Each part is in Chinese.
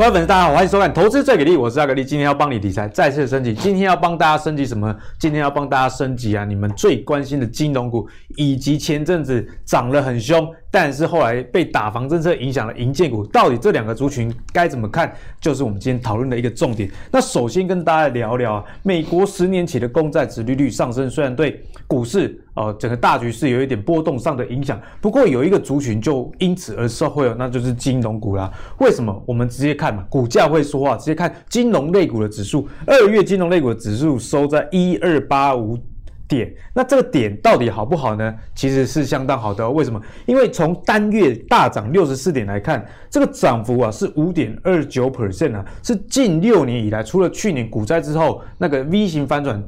各位粉丝，大家好，欢迎收看《投资最给力》，我是阿格力，今天要帮你理财再次升级。今天要帮大家升级什么？今天要帮大家升级啊！你们最关心的金融股，以及前阵子涨得很凶，但是后来被打房政策影响的银建股，到底这两个族群该怎么看？就是我们今天讨论的一个重点。那首先跟大家聊聊啊，美国十年期的公债殖利率上升，虽然对股市呃整个大局势有一点波动上的影响，不过有一个族群就因此而受惠了，那就是金融股啦。为什么？我们直接看嘛。股价会说话，直接看金融类股的指数。二月金融类股的指数收在一二八五点，那这个点到底好不好呢？其实是相当好的哦。为什么？因为从单月大涨六十四点来看，这个涨幅啊是五点二九 percent 啊，是近六年以来除了去年股灾之后那个 V 型反转。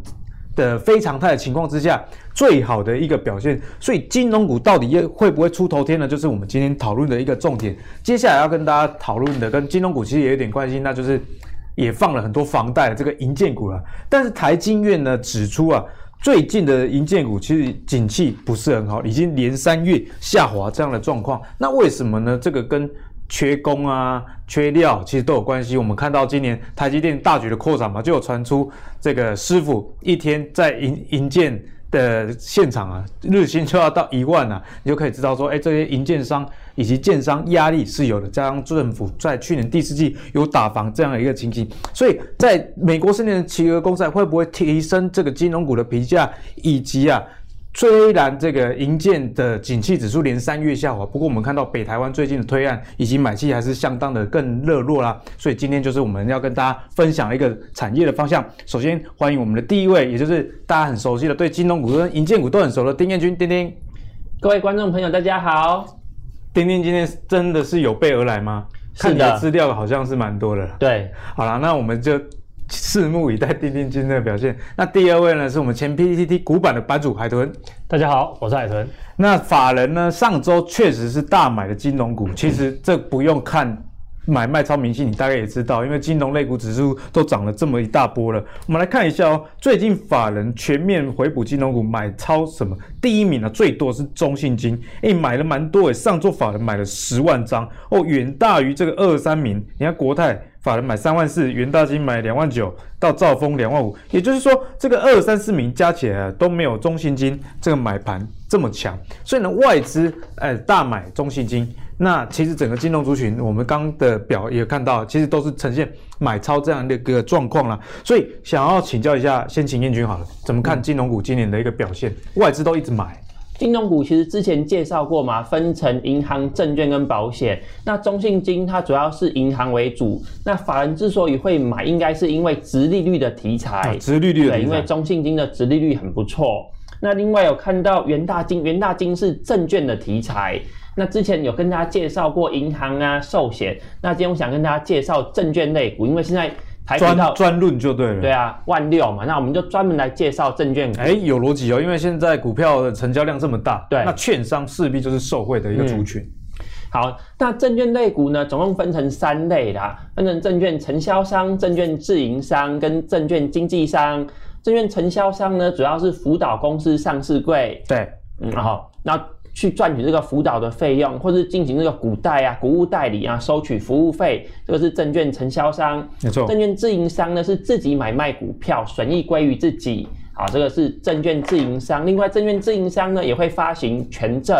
的非常态的情况之下，最好的一个表现，所以金融股到底会不会出头天呢？就是我们今天讨论的一个重点。接下来要跟大家讨论的，跟金融股其实也有点关系，那就是也放了很多房贷的这个银建股了。但是台金院呢指出啊，最近的银建股其实景气不是很好，已经连三月下滑这样的状况。那为什么呢？这个跟缺工啊、缺料，其实都有关系。我们看到今年台积电大举的扩展嘛，就有传出这个师傅一天在营营建的现场啊，日薪就要到一万啊，你就可以知道说，哎，这些营建商以及建商压力是有的。加上政府在去年第四季有打房这样的一个情形，所以在美国十年的企鹅公债会不会提升这个金融股的评价，以及啊？虽然这个银建的景气指数连三月下滑，不过我们看到北台湾最近的推案以及买气还是相当的更热络啦。所以今天就是我们要跟大家分享一个产业的方向。首先欢迎我们的第一位，也就是大家很熟悉的，对金融股跟银建股都很熟的丁彦君，丁丁。各位观众朋友，大家好。丁丁今天真的是有备而来吗？是的。看你的资料好像是蛮多的。对。好了，那我们就。拭目以待，丁丁今天的表现。那第二位呢，是我们前 PTT 股版的版主海豚。大家好，我是海豚。那法人呢，上周确实是大买的金融股，其实这不用看买卖超明细，你大概也知道，因为金融类股指数都涨了这么一大波了。我们来看一下哦，最近法人全面回补金融股，买超什么？第一名呢，最多是中信金，诶，买了蛮多诶，上周法人买了十万张哦，远大于这个二三名。你看国泰。法人买三万四，元大金买两万九，到兆丰两万五，也就是说，这个二三四名加起来都没有中信金这个买盘这么强，所以呢，外资呃大买中信金，那其实整个金融族群，我们刚的表也看到，其实都是呈现买超这样的一个状况啦。所以想要请教一下，先请燕军好了，怎么看金融股今年的一个表现？外资都一直买。金融股其实之前介绍过嘛，分成银行、证券跟保险。那中信金它主要是银行为主。那法人之所以会买，应该是因为殖利率的题材。殖、啊、利率的题材。对，因为中信金的殖利率很不错。那另外有看到元大金，元大金是证券的题材。那之前有跟大家介绍过银行啊、寿险。那今天我想跟大家介绍证券类股，因为现在。专专论就对了，对啊，万六嘛，那我们就专门来介绍证券股。哎，有逻辑哦，因为现在股票的成交量这么大，对，那券商势必就是受惠的一个族群。嗯。好，那证券类股呢，总共分成三类啦，分成证券承销商、证券自营商跟证券经纪商。证券承销商呢，主要是辅导公司上市柜，对，嗯，好那。去赚取这个辅导的费用，或是进行这个股代啊、股务代理啊，收取服务费，这个是证券承销商。没错。证券自营商呢，是自己买卖股票，损益归于自己。啊，这个是证券自营商。另外，证券自营商呢，也会发行权证，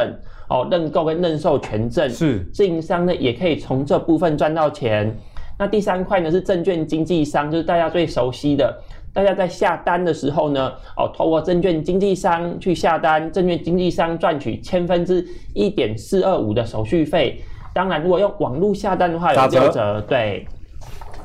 哦，认购跟认售权证。是。自营商呢，也可以从这部分赚到钱。那第三块呢，是证券经纪商，就是大家最熟悉的。大家在下单的时候呢，哦，透过证券经纪商去下单，证券经纪商赚取千分之一点四二五的手续费。当然，如果用网络下单的话，有六折。对，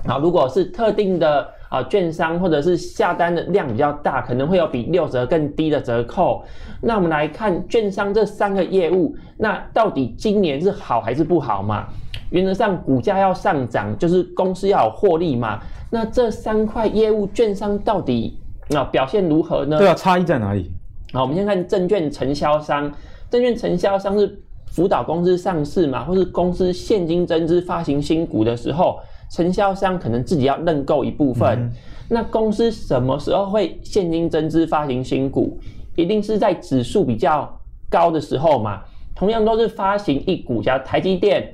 好，如果是特定的啊、呃、券商或者是下单的量比较大，可能会有比六折更低的折扣。那我们来看券商这三个业务，那到底今年是好还是不好嘛？原则上，股价要上涨，就是公司要有获利嘛。那这三块业务，券商到底啊表现如何呢？对啊，差异在哪里？好，我们先看证券承销商。证券承销商是辅导公司上市嘛，或是公司现金增资发行新股的时候，承销商可能自己要认购一部分。嗯。那公司什么时候会现金增资发行新股？一定是在指数比较高的时候嘛。同样都是发行一股，假如台积电。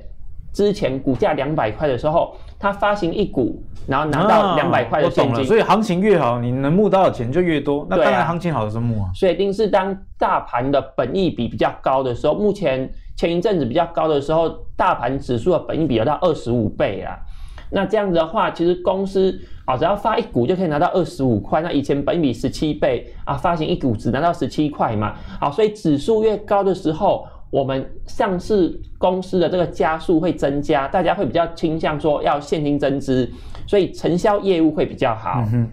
之前股价两百块的时候，它发行一股，然后拿到两百块的现金。啊、所以行情越好，你能募到的钱就越多。那当然，行情好的时候募啊。所以一定是当大盘的本益比比较高的时候，目前前一阵子比较高的时候，大盘指数的本益比有到二十五倍啊。那这样子的话，其实公司啊，只要发一股就可以拿到二十五块。那以前本益比十七倍啊，发行一股只拿到十七块嘛。好，所以指数越高的时候，我们上市公司的这个加速会增加，大家会比较倾向说要现金增资，所以承销业务会比较好。嗯、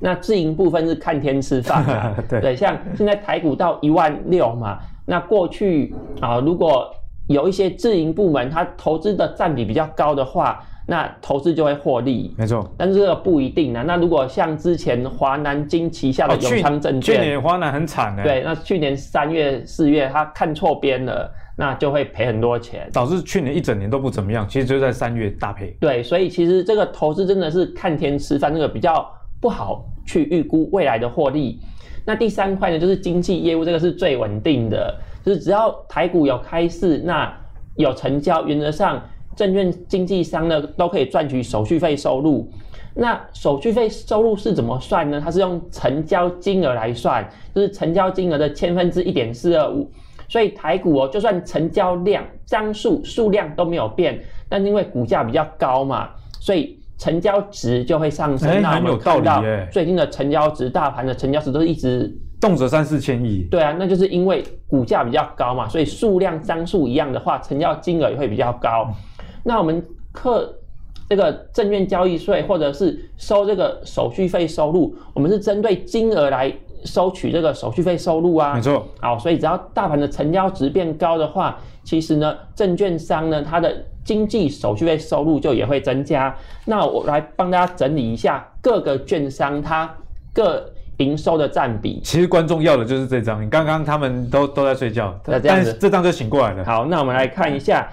那自营部分是看天吃饭啊，对，对，像现在台股到一万六嘛，那过去啊，如果有一些自营部门它投资的占比比较高的话。那投资就会获利，没错，但是这个不一定啊。那如果像之前华南金旗下的永昌证券，去年华南很惨的，对，那去年三月四月他看错边了，那就会赔很多钱，导致去年一整年都不怎么样。其实就在三月大赔。对，所以其实这个投资真的是看天吃饭，这个比较不好去预估未来的获利。那第三块呢，就是经纪业务，这个是最稳定的，就是只要台股有开市，那有成交，原则上。证券经纪商呢都可以赚取手续费收入，那手续费收入是怎么算呢？它是用成交金额来算，就是成交金额的千分之一点四二五。所以台股哦，就算成交量张数数量都没有变，但因为股价比较高嘛，所以成交值就会上升。那很有道理耶。最近的成交值，大盘的成交值都是一直动辄三四千亿。对啊，那就是因为股价比较高嘛，所以数量张数一样的话，成交金额也会比较高。那我们课这个证券交易税，或者是收这个手续费收入，我们是针对金额来收取这个手续费收入啊。没错。好，所以只要大盘的成交值变高的话，其实呢，证券商呢，它的经纪手续费收入就也会增加。那我来帮大家整理一下各个券商它各营收的占比。其实观众要的就是这张，你刚刚他们都都在睡觉，那这样子，这张就醒过来了。好，那我们来看一下。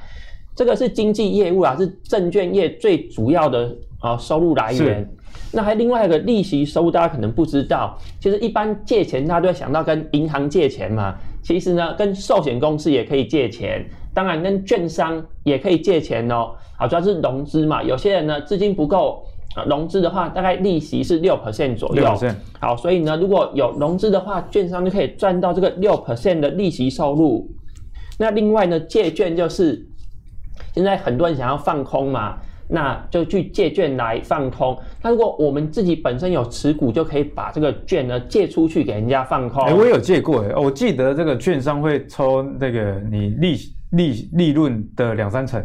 这个是经纪业务啊，是证券业最主要的啊收入来源。是那还另外一个利息收入，大家可能不知道。其实一般借钱，大家都会想到跟银行借钱嘛。其实呢，跟寿险公司也可以借钱，当然跟券商也可以借钱哦。好，主要是融资嘛。有些人呢资金不够啊，融资的话大概利息是六 percent 左右。好，所以呢如果有融资的话，券商就可以赚到这个六 percent 的利息收入。那另外呢，借券就是。现在很多人想要放空嘛，那就去借券来放空。那如果我们自己本身有持股，就可以把这个券呢借出去给人家放空。哎，我有借过哎，我记得这个券商会抽那个你利利利润的两三成。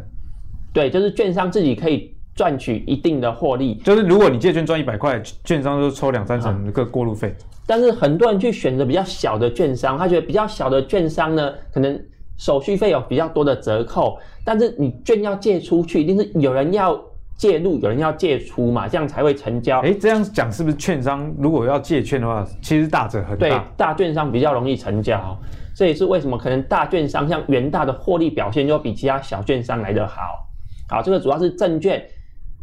对，就是券商自己可以赚取一定的获利。就是如果你借券赚一百块，券商就抽两三成的个过路费。但是很多人去选择比较小的券商，他觉得比较小的券商呢，可能。手续费有比较多的折扣，但是你券要借出去，一定是有人要介入，有人要借出嘛，这样才会成交。哎，这样讲是不是券商如果要借券的话，其实大者很大。对，大券商比较容易成交，这也是为什么可能大券商像元大的获利表现就比其他小券商来得好。好，这个主要是证券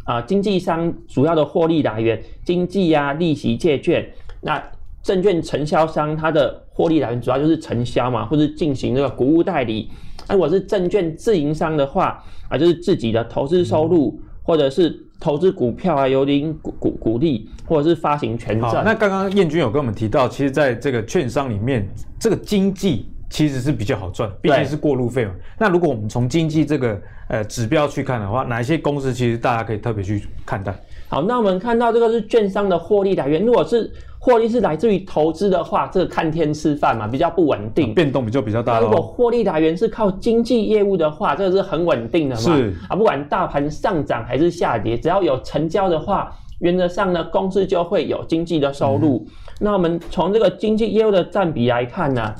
啊、呃，经纪商主要的获利来源，经纪呀、啊，利息借券那。证券承销商它的获利来源主要就是承销嘛，或是进行那个股务代理。那如果是证券自营商的话啊，就是自己的投资收入，嗯、或者是投资股票啊，有领股股股利，或者是发行权证。那刚刚燕军有跟我们提到，其实在这个券商里面，这个经纪其实是比较好赚，毕竟是过路费嘛。那如果我们从经纪这个呃指标去看的话，哪一些公司其实大家可以特别去看待？好，那我们看到这个是券商的获利来源，如果是获利是来自于投资的话，这个看天吃饭嘛，比较不稳定，变动比较比较大。如果获利来源是靠经纪业务的话，这个是很稳定的嘛。是啊，不管大盘上涨还是下跌，只要有成交的话，原则上呢，公司就会有经济的收入。嗯、那我们从这个经纪业务的占比来看呢，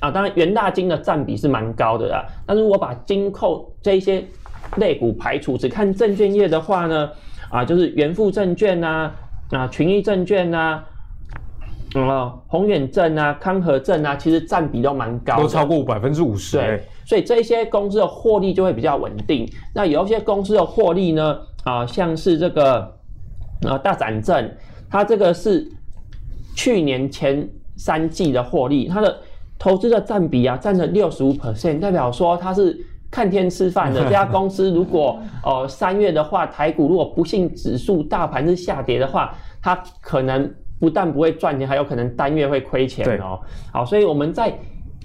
啊，当然元大金的占比是蛮高的啦。但是如果把金扣这一些类股排除，只看证券业的话呢，啊，就是元富证券呐，啊，群益证券呐。嗯，宏远证啊，康和证啊，其实占比都蛮高，都超过百分之五十。对，所以这些公司的获利就会比较稳定。那有一些公司的获利呢，啊，像是这个啊大展证，它这个是去年前三季的获利，它的投资的占比啊占了六十五 percent，代表说它是看天吃饭的 这家公司，如果呃三月的话，台股如果不幸指数大盘是下跌的话，它可能不但不会赚钱，还有可能单月会亏钱哦。好，所以我们在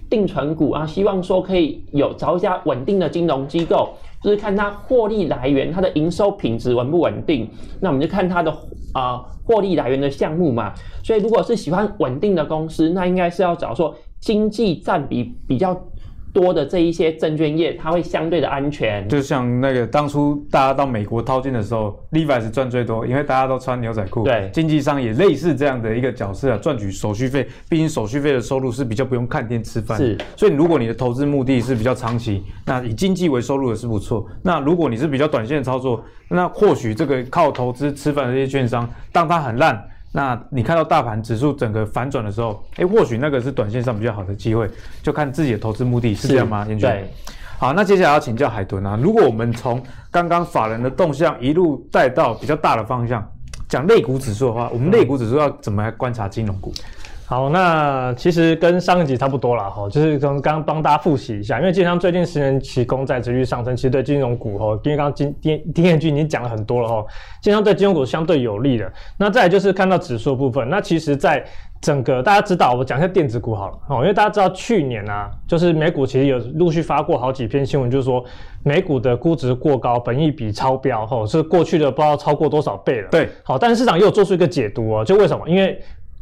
定存股啊，希望说可以有找一家稳定的金融机构，就是看它获利来源，它的营收品质稳不稳定。那我们就看它的啊获利来源的项目嘛。所以如果是喜欢稳定的公司，那应该是要找说经济占比比较。多的这一些证券业，它会相对的安全。就像那个当初大家到美国淘金的时候，Levi's 赚最多，因为大家都穿牛仔裤。对，经纪商也类似这样的一个角色啊，赚取手续费。毕竟手续费的收入是比较不用看天吃饭。是，所以如果你的投资目的是比较长期，那以经济为收入也是不错。那如果你是比较短线操作，那或许这个靠投资吃饭的这些券商，当它很烂。那你看到大盘指数整个反转的时候，哎，或许那个是短线上比较好的机会，就看自己的投资目的是这样吗？严对。好，那接下来要请教海豚啊，如果我们从刚刚法人的动向一路带到比较大的方向，讲类股指数的话，我们类股指数要怎么来观察金融股？好，那其实跟上一集差不多了，哈，就是从刚刚帮大家复习一下，因为基本上最近十年期公债持续上升，其实对金融股，哈，因为刚刚金丁丁彦钧已经讲了很多了，哈，基本上对金融股相对有利的。那再来就是看到指数部分，那其实在整个大家知道，我讲一下电子股好了，哦，因为大家知道去年啊，就是美股其实有陆续发过好几篇新闻，就是说美股的估值过高，本益比超标，哈，是过去的不知道超过多少倍了。对，好，但是市场又有做出一个解读哦，就为什么？因为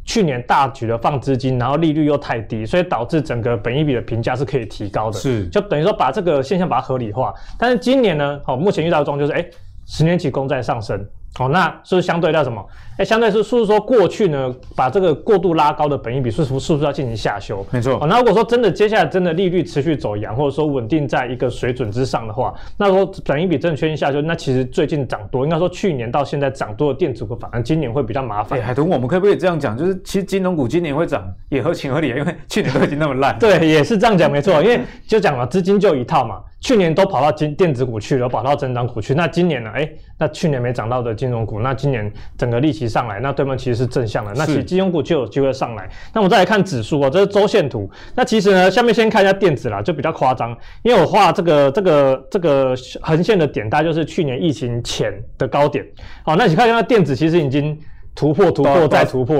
去年大举的放资金，然后利率又太低，所以导致整个本益比的评价是可以提高的，是就等于说把这个现象把它合理化。但是今年呢，哦，目前遇到的状况就是，哎，十年期公债上升。哦，那是不是相对到什么？哎，相对是是不是说过去呢，把这个过度拉高的本益比，是不是是不是要进行下修？没错。哦，那如果说真的接下来真的利率持续走扬，或者说稳定在一个水准之上的话，那说本益比真的确定下修，那其实最近涨多，应该说去年到现在涨多的电子股，反而今年会比较麻烦。哎，海豚，我们可不可以这样讲？就是其实金融股今年会涨，也合情合理，因为去年都已经那么烂。对，也是这样讲，没错。因为就讲了，资金就一套嘛。去年都跑到金电子股去了，跑到增长股去。那今年呢？哎，那去年没涨到的金融股，那今年整个利息上来，那对方其实是正向的。那其实金融股就有机会上来。那我们再来看指数哦，这是周线图。那其实呢，下面先看一下电子啦，就比较夸张，因为我画这个这个这个横线的点，大概就是去年疫情前的高点。好，那你看一下电子，其实已经。突破突破再突破，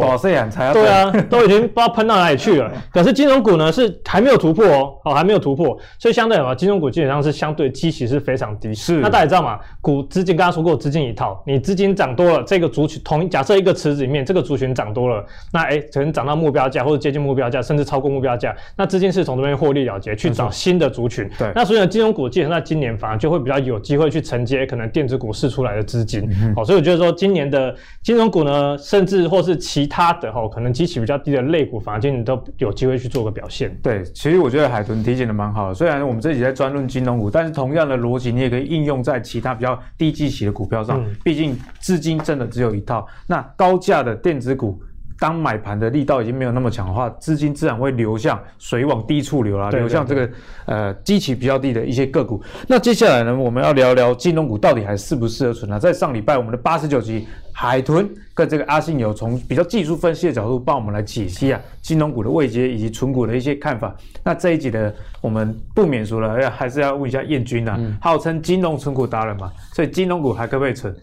对啊，都已经不知道喷到哪里去了。可是金融股呢是还没有突破哦，哦还没有突破，所以相对的话，金融股基本上是相对基期是非常低。是，那大家知道吗？股资金刚刚说过，资金一套，你资金涨多了，这个族群同假设一个池子里面，这个族群涨多了，那哎可能涨到目标价或者接近目标价，甚至超过目标价，那资金是从这边获利了结，去找新的族群。对，那所以呢，金融股基本上今年反而就会比较有机会去承接可能电子股释出来的资金。好、嗯，所以我觉得说今年的金融股呢，甚至或是是其他的哈，可能基期比较低的类股，反而今年都有机会去做个表现。对，其实我觉得海豚提醒的蛮好的。虽然我们这集在专论金融股，但是同样的逻辑，你也可以应用在其他比较低基期的股票上。毕竟资金真的只有一套。那高价的电子股，当买盘的力道已经没有那么强的话，资金自然会流向水往低处流啦，流向这个呃基期比较低的一些个股。那接下来呢，我们要聊聊金融股到底还适不适合存啊？在上礼拜我们的八十九集。海豚跟这个阿信有从比较技术分析的角度帮我们来解析啊金融股的位阶以及存股的一些看法。那这一集的我们不免说了，要还是要问一下燕军呐、啊，嗯、号称金融存股达人嘛，所以金融股还可不可以存？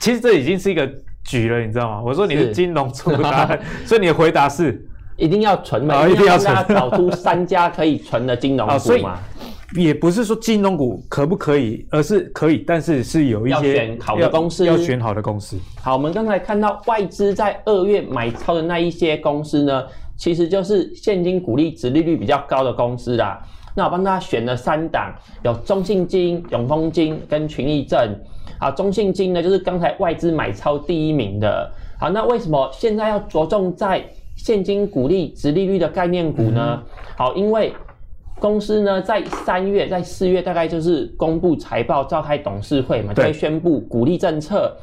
其实这已经是一个局了，你知道吗？我说你是金融存股达人，是 所以你的回答是一定要存嘛，哦、一定要存，找出三家可以存的金融股嘛。也不是说金融股可不可以，而是可以，但是是有一些好的公司，要选好的公司。好，我们刚才看到外资在二月买超的那一些公司呢，其实就是现金股利、值利率比较高的公司啦。那我帮大家选了三档，有中信金、永丰金跟群益证。好，中信金呢就是刚才外资买超第一名的。好，那为什么现在要着重在现金股利、值利率的概念股呢？嗯、好，因为公司呢，在三月、在四月，大概就是公布财报、召开董事会嘛，就会宣布股利政策。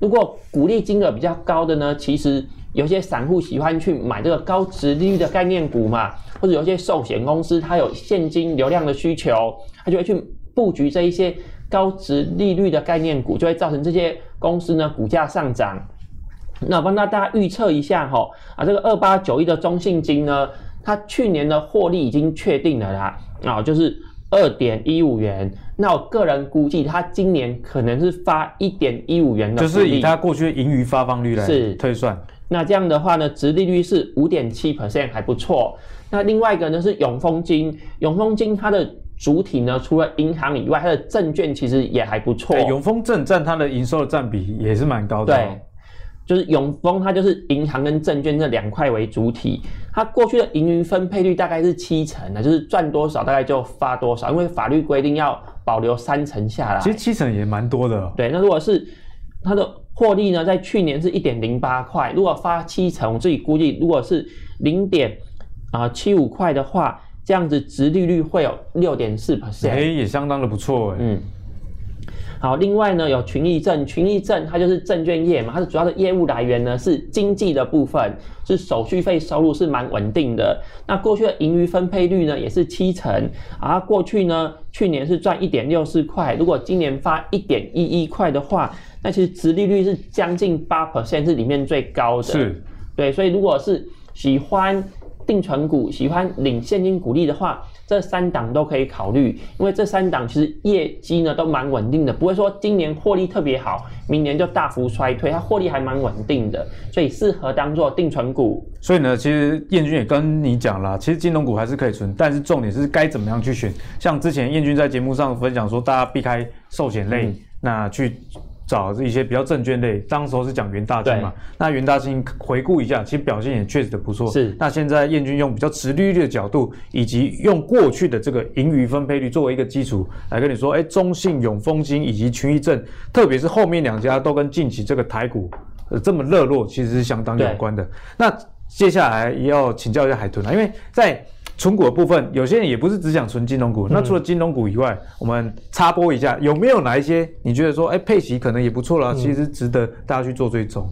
如果股利金额比较高的呢，其实有些散户喜欢去买这个高值利率的概念股嘛，或者有些寿险公司它有现金流量的需求，它就会去布局这一些高值利率的概念股，就会造成这些公司呢股价上涨。那我帮大家预测一下哈，啊，这个二八九一的中信金呢。它去年的获利已经确定了啦，啊，就是二点一五元，那我个人估计它今年可能是发一点一五元的，就是以它过去的盈余发放率来推算。那这样的话呢，值利率是五点七 percent，还不错。那另外一个呢是永丰金，永丰金它的主体呢，除了银行以外，它的证券其实也还不错。永丰证占它的营收的占比也是蛮高的。对，就是永丰它就是银行跟证券这两块为主体，它过去的盈余分配率大概是七成的，就是赚多少大概就发多少，因为法律规定要保留三成下来。其实七成也蛮多的。对，那如果是它的获利呢，在去年是一点零八块，如果发七成，我自己估计如果是零点啊七五块的话。这样子，殖利率会有六点四 percent，哎，也相当的不错哎。嗯，好，另外呢，有群益证，群益证它就是证券业嘛，它的主要的业务来源呢是经纪的部分，是手续费收入是蛮稳定的。那过去的盈余分配率呢也是七成，啊，过去呢去年是赚一点六四块，如果今年发一点一一块的话，那其实殖利率是将近八 percent，是里面最高的。是，对，所以如果是喜欢。定存股喜欢领现金股利的话，这三档都可以考虑，因为这三档其实业绩呢都蛮稳定的，不会说今年获利特别好，明年就大幅衰退，它获利还蛮稳定的，所以适合当做定存股。所以呢，其实燕君也跟你讲了，其实金融股还是可以存，但是重点是该怎么样去选。像之前燕君在节目上分享说，大家避开寿险类，嗯、那去。找一些比较证券类，当时候是讲元大金嘛，那元大金回顾一下，其实表现也确实的不错。是，那现在燕军用比较直利率的角度，以及用过去的这个盈余分配率作为一个基础来跟你说，哎，中信、永丰金以及群益证，特别是后面两家都跟近期这个台股呃这么热络，其实是相当有关的。那接下来也要请教一下海豚了，因为在。存股的部分，有些人也不是只想存金融股。那除了金融股以外，嗯、我们插播一下，有没有哪一些你觉得说，哎、欸，配息可能也不错啦，其实值得大家去做追踪。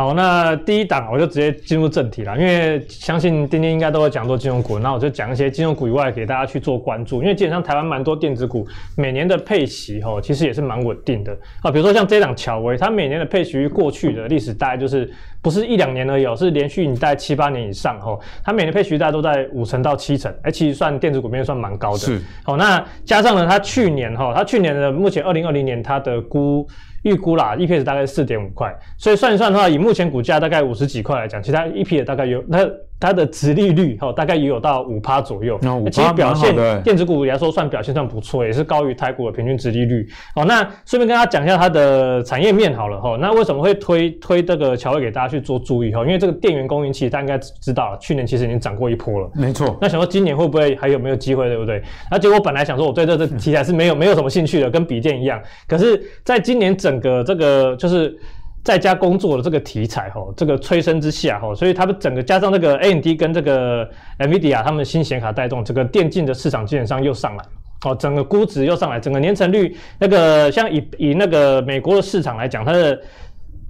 好，那第一档我就直接进入正题了，因为相信丁丁应该都会讲做金融股，那我就讲一些金融股以外给大家去做关注，因为基本上台湾蛮多电子股每年的配息齁，其实也是蛮稳定的啊。比如说像这档巧威，它每年的配息过去的历史大概就是不是一两年而已，是连续你大概七八年以上齁，它每年配息大概都在五成到七成，哎，其实算电子股里面算蛮高的。是，好，那加上呢，它去年哈，它去年的目前二零二零年它的估。预估啦，EPS 大概四点五块，所以算一算的话，以目前股价大概五十几块来讲，其他 EPS 大概有那。它的殖利率哈，大概也有到五趴左右，那哦、其实表现电子股来说算表现算不错，也是高于台股的平均殖利率。好，那顺便跟大家讲一下它的产业面好了哈。那为什么会推推这个乔威给大家去做注意哈？因为这个电源供应器大家应该知道了，去年其实已经涨过一波了，没错。那想说今年会不会还有没有机会，对不对？那结果本来想说我对这个 题材是没有没有什么兴趣的，跟笔电一样。可是在今年整个这个就是。在家工作的这个题材哈，这个催生之下哈，所以他们整个加上这个 AMD 跟这个 NVIDIA 他们的新显卡带动，整个电竞的市场基本上又上来，哦，整个估值又上来，整个年成率那个像以以那个美国的市场来讲，它的。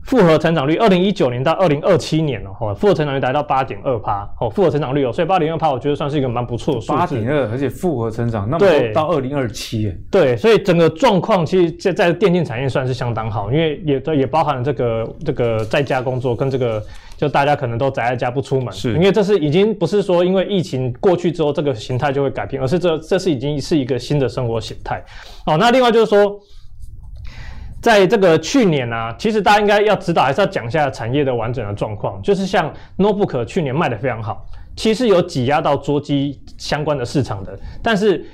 复合成长率，二零一九年到二零二七年哦，复合成长率达到八点二趴哦，复合成长率哦，所以八点二趴我觉得算是一个蛮不错的数字。八点二，而且复合成长，那么到二零二七耶。对，所以整个状况其实，在在电竞产业算是相当好，因为也也包含了这个这个在家工作跟这个就大家可能都宅在家不出门，是因为这是已经不是说因为疫情过去之后这个形态就会改变，而是这这是已经是一个新的生活形态。哦，那另外就是说。在这个去年啊，其实大家应该要知道，还是要讲一下产业的完整的状况。就是像 notebook 去年卖的非常好，其实有挤压到桌机相关的市场的，但是。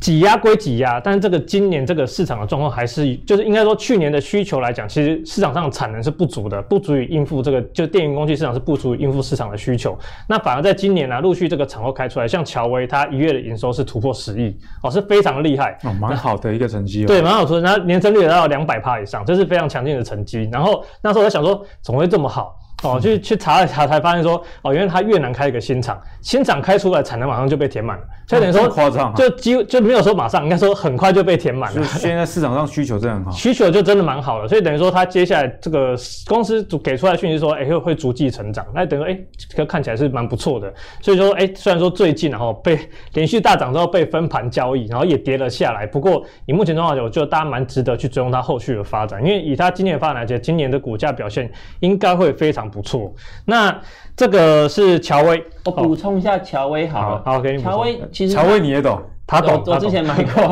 挤压归挤压，但是这个今年这个市场的状况还是，就是应该说去年的需求来讲，其实市场上的产能是不足的，不足以应付这个，就电源工具市场是不足以应付市场的需求。那反而在今年呢、啊，陆续这个产后开出来，像乔威，它一月的营收是突破十亿，哦，是非常厉害，哦，蛮好的一个成绩哦。对，蛮好的，然后年增率达到两百趴以上，这是非常强劲的成绩。然后那时候我在想说，怎么会这么好？哦，去去查了查，才发现说，哦，原来他越南开一个新厂，新厂开出来产能马上就被填满了，所以等于说夸张，就几乎就没有说马上，应该说很快就被填满了。现在市场上需求真的很好，需求就真的蛮好的，所以等于说他接下来这个公司给出来讯息说，哎、欸，会会逐季成长，那等于说，哎、欸，这个看起来是蛮不错的。所以说，哎、欸，虽然说最近然后被连续大涨之后被分盘交易，然后也跌了下来，不过以目前状况来，我觉得大家蛮值得去追踪它后续的发展，因为以它今年的发展来讲，今年的股价表现应该会非常不错。那这个是乔威，我补充一下乔威好了。好，给你。乔威其实乔威你也懂，他懂，我之前买过。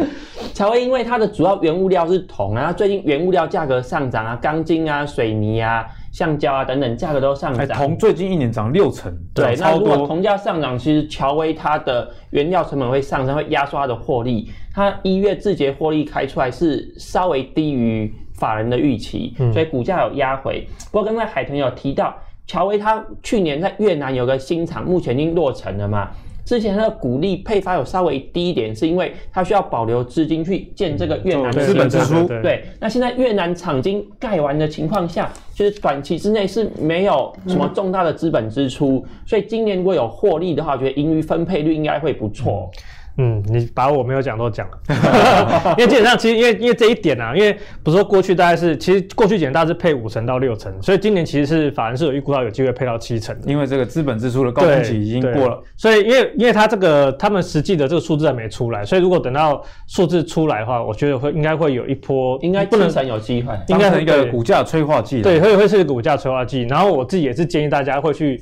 乔威因为它的主要原物料是铜啊，最近原物料价格上涨啊，钢筋啊、水泥啊、橡胶啊等等价格都上涨。铜最近一年涨六成，对，那如果铜价上涨，其实乔威它的原料成本会上升，会压缩它的获利。它一月字节获利开出来是稍微低于法人的预期，所以股价有压回。不过刚才海豚有提到，乔威他去年在越南有个新厂，目前已经落成了嘛。之前它的股利配发有稍微低一点，是因为它需要保留资金去建这个越南的资本支出。对，那现在越南厂经盖完的情况下，就是短期之内是没有什么重大的资本支出，嗯、所以今年如果有获利的话，我觉得盈余分配率应该会不错。嗯嗯，你把我没有讲都讲了，因为基本上其实因为因为这一点啊，因为不是说过去大概是其实过去几年大概是配五成到六成，所以今年其实是法人是有预估到有机会配到七成，因为这个资本支出的高峰期已经过了，所以因为因为它这个他们实际的这个数字还没出来，所以如果等到数字出来的话，我觉得会应该会有一波，应该不能算有机会，应该是一个股价催化剂，对，会会是一个股价催化剂，然后我自己也是建议大家会去。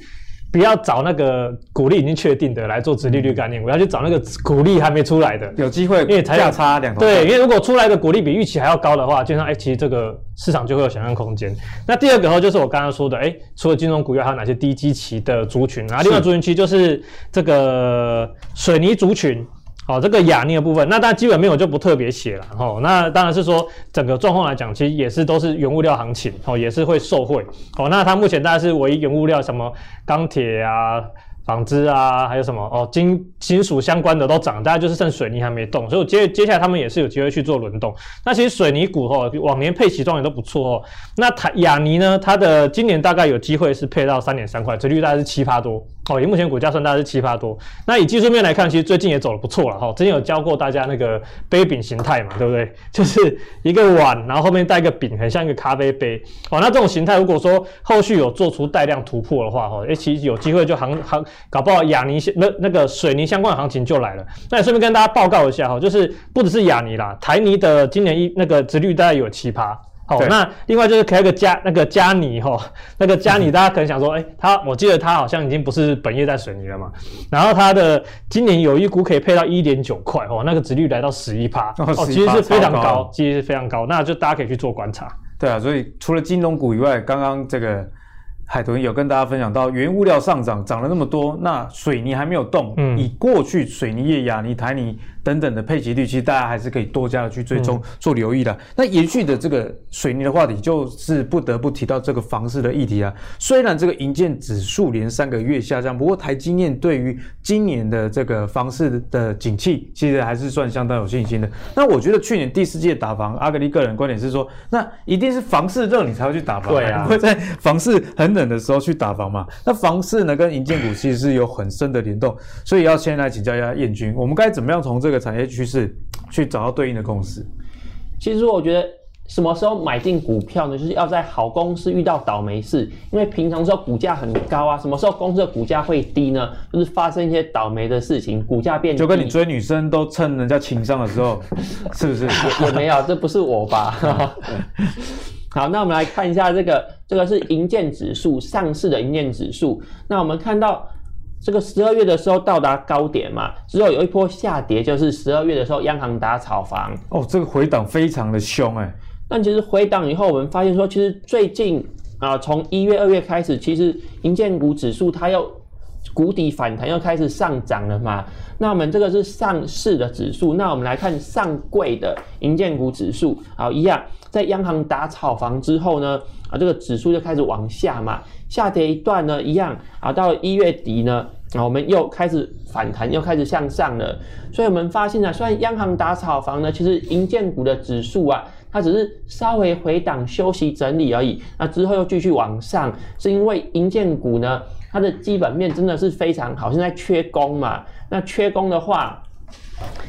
不要找那个股利已经确定的来做殖利率概念，我要去找那个股利还没出来的，有机会，因为价差两对，因为如果出来的股利比预期还要高的话，就像哎，其实这个市场就会有想象空间。那第二个话就是我刚刚说的，哎，除了金融股，还有哪些低基期的族群？然后另外族群其实就是这个水泥族群。哦，这个亚尼的部分，那当然基本面我就不特别写了。哦，那当然是说整个状况来讲，其实也是都是原物料行情，哦，也是会受惠。哦，那它目前大概是唯一原物料，什么钢铁啊。纺织啊，还有什么哦，金金属相关的都涨，大概就是剩水泥还没动，所以接接下来他们也是有机会去做轮动。那其实水泥股哦，往年配息状也都不错哦。那台亚尼呢，它的今年大概有机会是配到三点三块，殖率大概是七趴多哦。以目前股价算大概是七八多。那以技术面来看，其实最近也走得不错了哈。之前有教过大家那个杯柄形态嘛，对不对？就是一个碗，然后后面带一个柄，很像一个咖啡杯哦。那这种形态，如果说后续有做出带量突破的话哈，诶，其实有机会就行行。搞不好亚泥那那个水泥相关的行情就来了。那顺便跟大家报告一下哈，就是不只是亚泥啦，台泥的今年一那个殖率大概有七八。好，对那另外就是开个加那个加尼哈，那个加尼 大家可能想说，哎、欸，他我记得他好像已经不是本业在水泥了嘛。然后他的今年有一股可以配到一点九块哦，那个值率来到十一趴哦，其实是非常高，高其实是非常高。那就大家可以去做观察。对啊，所以除了金融股以外，刚刚这个。海豚有跟大家分享到，原物料上涨，涨了那么多，那水泥还没有动。嗯，以过去水泥业、亚泥、台泥。等等的配息率，其实大家还是可以多加的去追踪、做留意的。嗯、那延续的这个水泥的话题，就是不得不提到这个房市的议题啊。虽然这个银建指数连三个月下降，不过台积电对于今年的这个房市的景气，其实还是算相当有信心的。那我觉得去年第四季打房，阿格力个人观点是说，那一定是房市热你才会去打房，对啊，不会在房市很冷的时候去打房嘛。那房市呢，跟银建股其实是有很深的联动，所以要先来请教一下燕军，我们该怎么样从这个产业趋势去找到对应的公司。其实我觉得什么时候买进股票呢？就是要在好公司遇到倒霉事。因为平常时候股价很高啊，什么时候公司的股价会低呢？就是发生一些倒霉的事情，股价变低。就跟你追女生都趁人家情商的时候，是不是？也，也没有，这不是我吧？好，那我们来看一下这个，这个是银建指数上市的银建指数。那我们看到。这个十二月的时候到达高点嘛，之后有一波下跌，就是十二月的时候央行打炒房哦，这个回档非常的凶哎。但其实回档以后，我们发现说，其实最近啊，从一月、二月开始，其实银建股指数它又谷底反弹，又开始上涨了嘛。那我们这个是上市的指数，那我们来看上柜的银建股指数，好，一样，在央行打炒房之后呢，啊，这个指数就开始往下嘛。下跌一段呢，一样啊，到一月底呢，啊，我们又开始反弹，又开始向上了。所以我们发现呢，虽然央行打炒房呢，其实银建股的指数啊，它只是稍微回档休息整理而已。那之后又继续往上，是因为银建股呢，它的基本面真的是非常好，现在缺工嘛。那缺工的话，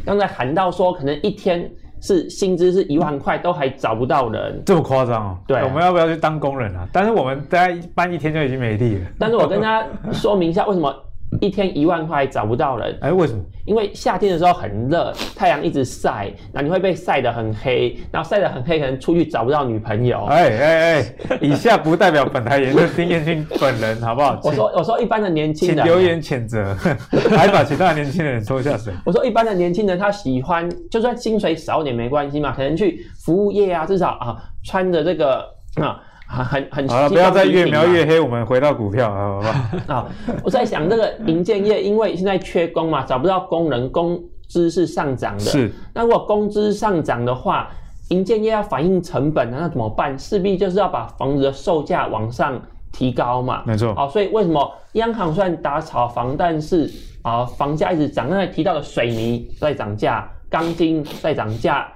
刚才谈到说，可能一天。是薪资是一万块都还找不到人，这么夸张哦？对，我们要不要去当工人啊？但是我们大概搬一天就已经没力了。但是我跟大家说明一下，为什么一天一万块找不到人。哎，为什么？因为夏天的时候很热，太阳一直晒，那你会被晒得很黑，然后晒得很黑，可能出去找不到女朋友。哎哎哎，以下不代表本台言论，丁彦均本人，好不好？我说我说一般的年轻人，请留言谴责，还把其他年轻人拖下水。我说一般的年轻人，他喜欢就算薪水少点没关系嘛，可能去服务业啊，至少啊穿着这个啊。很很很好了，不要再越描越黑。我们回到股票，好不好？啊，我在想这个营建业，因为现在缺工嘛，找不到工人，工资是上涨的。是。那如果工资上涨的话，营建业要反映成本，那怎么办？势必就是要把房子的售价往上提高嘛。没错。好，所以为什么央行虽然打炒房，但是啊，房价一直涨。刚才提到的水泥在涨价，钢筋在涨价，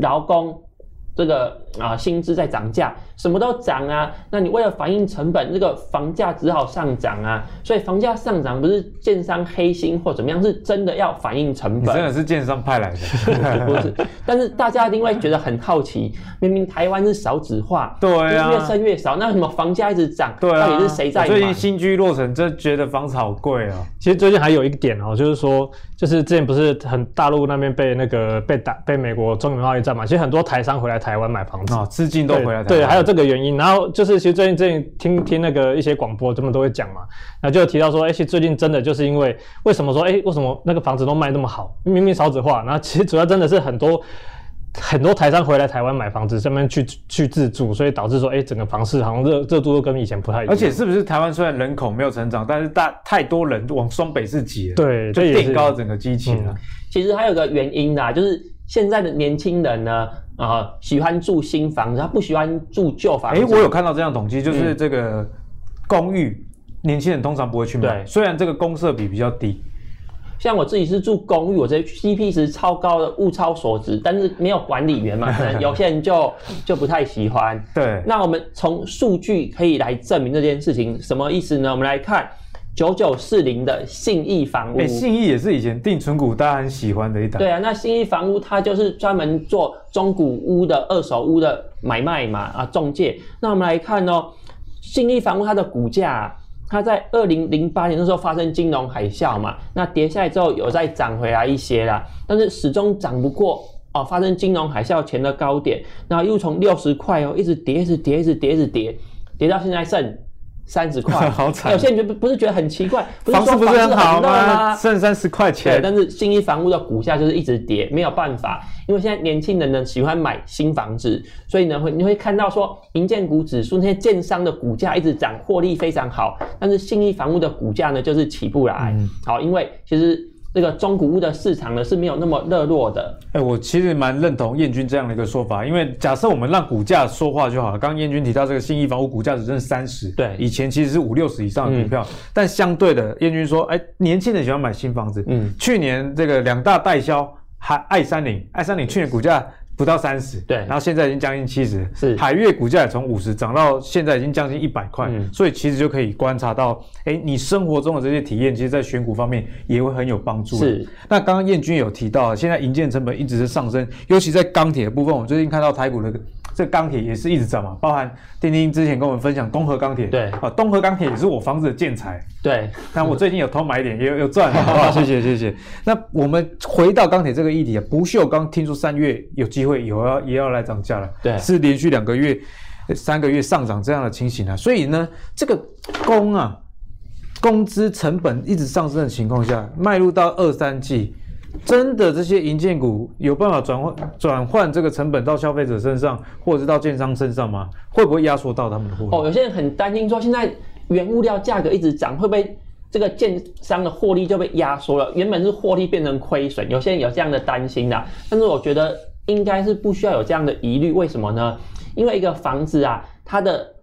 劳工。这个啊，薪资在涨价，什么都涨啊。那你为了反映成本，这个房价只好上涨啊。所以房价上涨不是建商黑心或怎么样，是真的要反映成本。真的是建商派来的，不是？但是大家一定会觉得很好奇，明明台湾是少子化，对啊，越生越少，那什么房价一直涨，对啊，到底是谁在买？最近新居落成，真觉得房子好贵啊。其实最近还有一个点哦，就是说，就是之前不是很大陆那边被那个被打被美国中美贸易战嘛，其实很多台商回来台湾买房子。资金都回来对，对，还有这个原因。然后就是，其实最近最近听听那个一些广播，他们都会讲嘛。然后就提到说，哎，其实最近真的就是因为为什么说，哎，为什么那个房子都卖那么好？明明少子化，然后其实主要真的是很多很多台商回来台湾买房子，这边去去自住，所以导致说，哎，整个房市好像热热度都跟以前不太一样。而且是不是台湾虽然人口没有成长，但是大太多人往双北市挤了，对，就垫高了整个基情了。其实还有个原因啦，就是现在的年轻人呢。啊、呃，喜欢住新房子，他不喜欢住旧房子。哎、欸，我有看到这样统计，就是这个公寓，嗯、年轻人通常不会去买。对，虽然这个公设比比较低。像我自己是住公寓，我这 CP 值超高的，物超所值，但是没有管理员嘛，可能有些人就就不太喜欢。对，那我们从数据可以来证明这件事情，什么意思呢？我们来看。九九四零的信义房屋，哎、欸，信义也是以前定存股大家很喜欢的一档。对啊，那信义房屋它就是专门做中古屋的二手屋的买卖嘛，啊，中介。那我们来看哦，信义房屋它的股价，它在二零零八年的时候发生金融海啸嘛，那跌下来之后有再涨回来一些啦，但是始终涨不过哦，发生金融海啸前的高点，然后又从六十块哦一直跌，一直跌，一直跌，一直跌，跌到现在剩。三十块，好惨。有些人觉得不是觉得很奇怪，房子不是很好吗？剩三十块钱。对，但是信义房屋的股价就是一直跌，没有办法，因为现在年轻人呢喜欢买新房子，所以呢会你会看到说银建股指数那些建商的股价一直涨，获利非常好，但是信义房屋的股价呢就是起不来。嗯、好，因为其实。这个中古屋的市场呢是没有那么热络的。哎、欸，我其实蛮认同燕军这样的一个说法，因为假设我们让股价说话就好了。刚刚燕君提到这个信义房屋股价只剩三十，对，以前其实是五六十以上的股票，嗯、但相对的，燕军说，哎、欸，年轻人喜欢买新房子。嗯，去年这个两大代销还爱三零，爱三零去年股价。不到三十，对，然后现在已经将近七十，是海月股价也从五十涨到现在已经将近一百块，嗯，所以其实就可以观察到，哎，你生活中的这些体验，其实在选股方面也会很有帮助。是，那刚刚彦军有提到，现在营建成本一直是上升，尤其在钢铁的部分，我们最近看到台股的。这钢铁也是一直涨嘛，包含丁丁之前跟我们分享东和钢铁，对啊，东和钢铁也是我房子的建材，对。那我最近有偷买一点，也有有赚，好不好？谢谢谢谢。那我们回到钢铁这个议题啊，不锈钢听说三月有机会有要也要来涨价了，对，是连续两个月、三个月上涨这样的情形啊。所以呢，这个工啊，工资成本一直上升的情况下，迈入到二三季。真的这些银建股有办法转换转换这个成本到消费者身上，或者是到建商身上吗？会不会压缩到他们的获利？哦，有些人很担心说，现在原物料价格一直涨，会不会这个建商的获利就被压缩了？原本是获利变成亏损，有些人有这样的担心的。但是我觉得应该是不需要有这样的疑虑，为什么呢？因为一个房子啊，它的。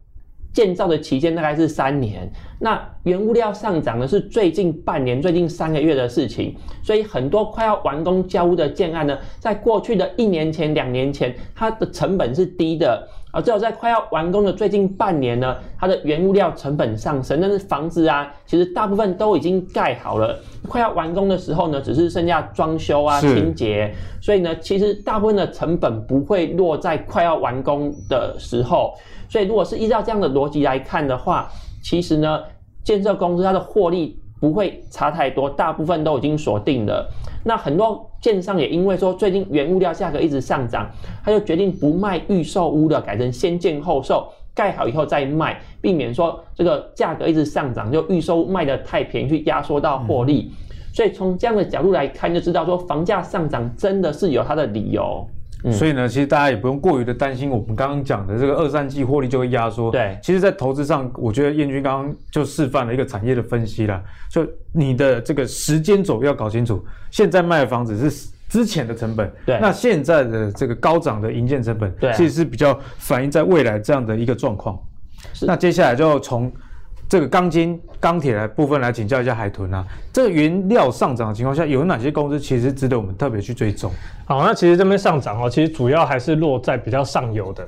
建造的期间大概是三年，那原物料上涨呢是最近半年、最近三个月的事情，所以很多快要完工交屋的建案呢，在过去的一年前、两年前，它的成本是低的，而只有在快要完工的最近半年呢，它的原物料成本上升，但是房子啊，其实大部分都已经盖好了，快要完工的时候呢，只是剩下装修啊、清洁，所以呢，其实大部分的成本不会落在快要完工的时候。所以，如果是依照这样的逻辑来看的话，其实呢，建设公司它的获利不会差太多，大部分都已经锁定了。那很多建商也因为说最近原物料价格一直上涨，他就决定不卖预售屋的，改成先建后售，盖好以后再卖，避免说这个价格一直上涨，就预售卖的太便宜，去压缩到获利。嗯、所以从这样的角度来看，就知道说房价上涨真的是有它的理由。所以呢，其实大家也不用过于的担心，我们刚刚讲的这个二三季获利就会压缩。对，其实，在投资上，我觉得燕军刚刚就示范了一个产业的分析了，就你的这个时间轴要搞清楚。现在卖的房子是之前的成本，对，那现在的这个高涨的营建成本，对，其实是比较反映在未来这样的一个状况。是，那接下来就从。这个钢筋、钢铁的部分来请教一下海豚啊，这个原料上涨的情况下，有哪些公司其实值得我们特别去追踪？好，那其实这边上涨哦，其实主要还是落在比较上游的，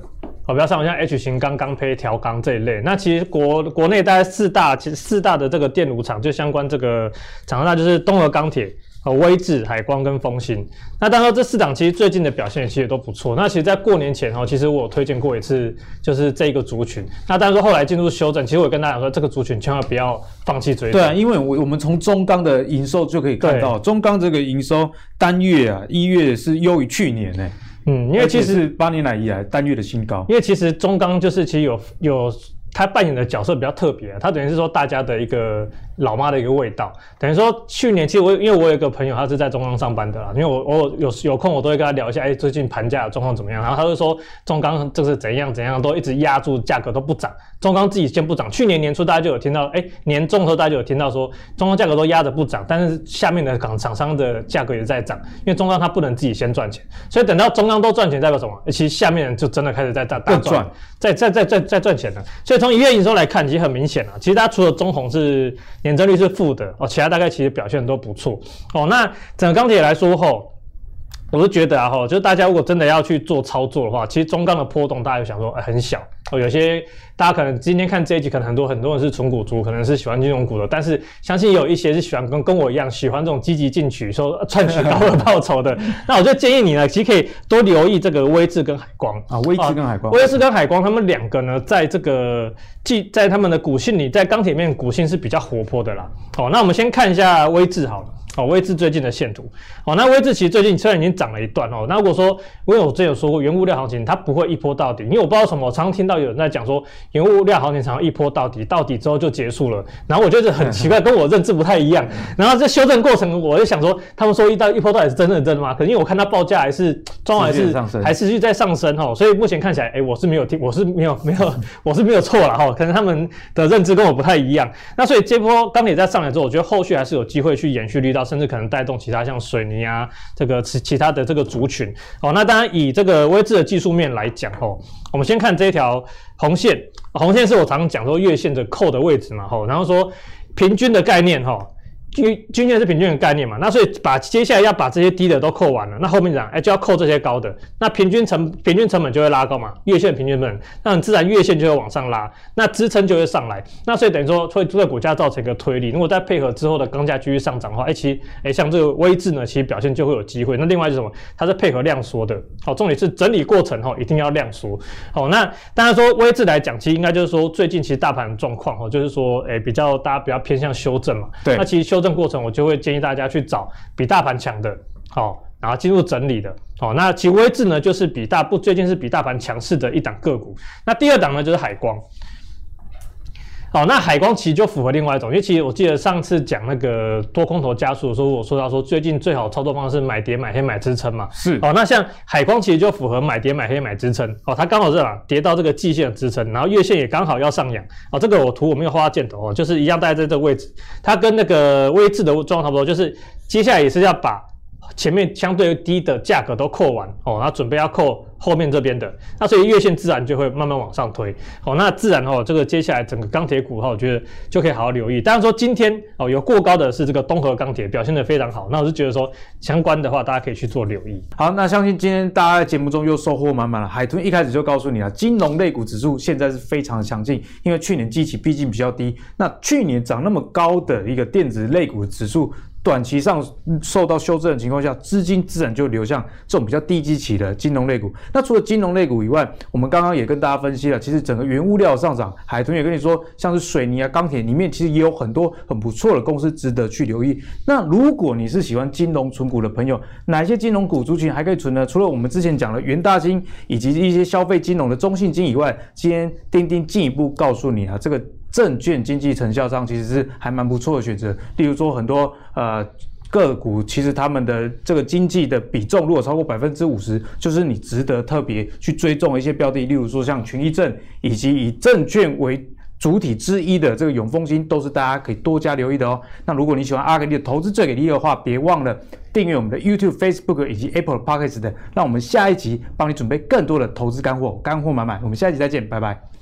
哦，比较上游像 H 型钢、钢坯、条钢这一类。那其实国国内大概四大，其实四大的这个电炉厂就相关这个厂商，那就是东和钢铁。威智、海光跟丰兴，那当然这四档其实最近的表现其实都不错。那其实，在过年前哦，其实我有推荐过一次，就是这个族群。那当然说后来进入修正，其实我跟大家说，这个族群千万不要放弃追。对啊，因为我我们从中钢的营收就可以看到，中钢这个营收单月啊，一月是优于去年呢、欸。嗯，因为其实八年来以来单月的新高。因为其实中钢就是其实有有。他扮演的角色比较特别，他等于是说大家的一个老妈的一个味道。等于说去年其实我因为我有一个朋友，他是在中钢上班的啦，因为我我有有空我都会跟他聊一下，哎，最近盘价状况怎么样？然后他就说中钢就是怎样怎样，都一直压住价格都不涨。中钢自己先不涨，去年年初大家就有听到，哎，年中的时候大家就有听到说中钢价格都压着不涨，但是下面的港厂商的价格也在涨，因为中钢它不能自己先赚钱，所以等到中钢都赚钱代表什么？其实下面就真的开始在大大赚，在在在在在赚钱了，所以从从一月营收来看，其实很明显啊。其实它除了中红是年增率是负的哦，其他大概其实表现都不错哦。那整个钢铁来说后，我是觉得啊哈，就是大家如果真的要去做操作的话，其实中钢的波动大家就想说，哎，很小。哦，有些大家可能今天看这一集，可能很多很多人是纯股族，可能是喜欢金融股的，但是相信有一些是喜欢跟跟我一样喜欢这种积极进取、说赚取高额报酬的。那我就建议你呢，其实可以多留意这个威智跟海光啊，威智跟海光，威智跟海光他们两个呢，在这个既在他们的股性里，在钢铁面股性是比较活泼的啦。好，那我们先看一下威智好了。哦，威致最近的线图，哦，那威致其实最近虽然已经涨了一段哦，那如果说，因为我之前有说过，原物料行情它不会一波到底，因为我不知道什么，我常常听到有人在讲说，原物料行情常常一波到底，到底之后就结束了，然后我觉得很奇怪，跟我认知不太一样，然后这修正过程，我就想说，他们说一到一波到底是真的真的吗？可是因为我看它报价还是装还是还是继续在上升哈，所以目前看起来，哎，我是没有听，我是没有 没有，我是没有错了哈，可能他们的认知跟我不太一样，那所以这波钢铁在上来之后，我觉得后续还是有机会去延续力道。甚至可能带动其他像水泥啊，这个其其他的这个族群。哦。那当然以这个微智的技术面来讲哦，我们先看这一条红线，红线是我常常讲说月线的扣的位置嘛吼，然后说平均的概念吼。均均线是平均的概念嘛，那所以把接下来要把这些低的都扣完了，那后面讲哎就要扣这些高的，那平均成平均成本就会拉高嘛，月线平均成本，那很自然月线就会往上拉，那支撑就会上来，那所以等于说会对股价造成一个推力，如果再配合之后的钢价继续上涨的话，哎其实哎像这个微智呢，其实表现就会有机会。那另外是什么？它是配合量缩的，好，重点是整理过程哈，一定要量缩。好，那当然说微智来讲，其实应该就是说最近其实大盘状况哈，就是说哎比较大家比较偏向修正嘛，对，那其实修正。过程我就会建议大家去找比大盘强的，好，然后进入整理的，好，那其位置呢就是比大不最近是比大盘强势的一档个股，那第二档呢就是海光。好，那海光其实就符合另外一种，因为其实我记得上次讲那个多空头加速的时候，我说到说最近最好操作方式买跌买黑买支撑嘛。是。哦，那像海光其实就符合买跌买黑买支撑。哦，它刚好是啊，跌到这个季线的支撑，然后月线也刚好要上扬。哦，这个我图我没有画箭头哦，就是一样大概在这个位置。它跟那个威致的状况差不多，就是接下来也是要把前面相对低的价格都扣完哦，然后准备要扣。后面这边的，那所以月线自然就会慢慢往上推，好，那自然哦，这个接下来整个钢铁股哈，我觉得就可以好好留意。当然说今天哦有过高的是这个东河钢铁表现得非常好，那我是觉得说相关的话大家可以去做留意。好，那相信今天大家在节目中又收获满满了。海豚一开始就告诉你啊，金融类股指数现在是非常强劲，因为去年基期毕竟比较低，那去年涨那么高的一个电子类股指数。短期上受到修正的情况下，资金自然就流向这种比较低基期的金融类股。那除了金融类股以外，我们刚刚也跟大家分析了，其实整个原物料上涨，海豚也跟你说，像是水泥啊、钢铁里面，其实也有很多很不错的公司值得去留意。那如果你是喜欢金融存股的朋友，哪些金融股族群还可以存呢？除了我们之前讲的元大金以及一些消费金融的中信金以外，今天丁丁进一步告诉你啊，这个。证券经济成效上其实是还蛮不错的选择，例如说很多呃个股，其实他们的这个经济的比重如果超过百分之五十，就是你值得特别去追踪一些标的，例如说像群益证以及以证券为主体之一的这个永丰金，都是大家可以多加留意的哦。那如果你喜欢阿格力的投资最给力的话，别忘了订阅我们的 YouTube、Facebook 以及 Apple Podcast 的，让我们下一集帮你准备更多的投资干货，干货满满。我们下一集再见，拜拜。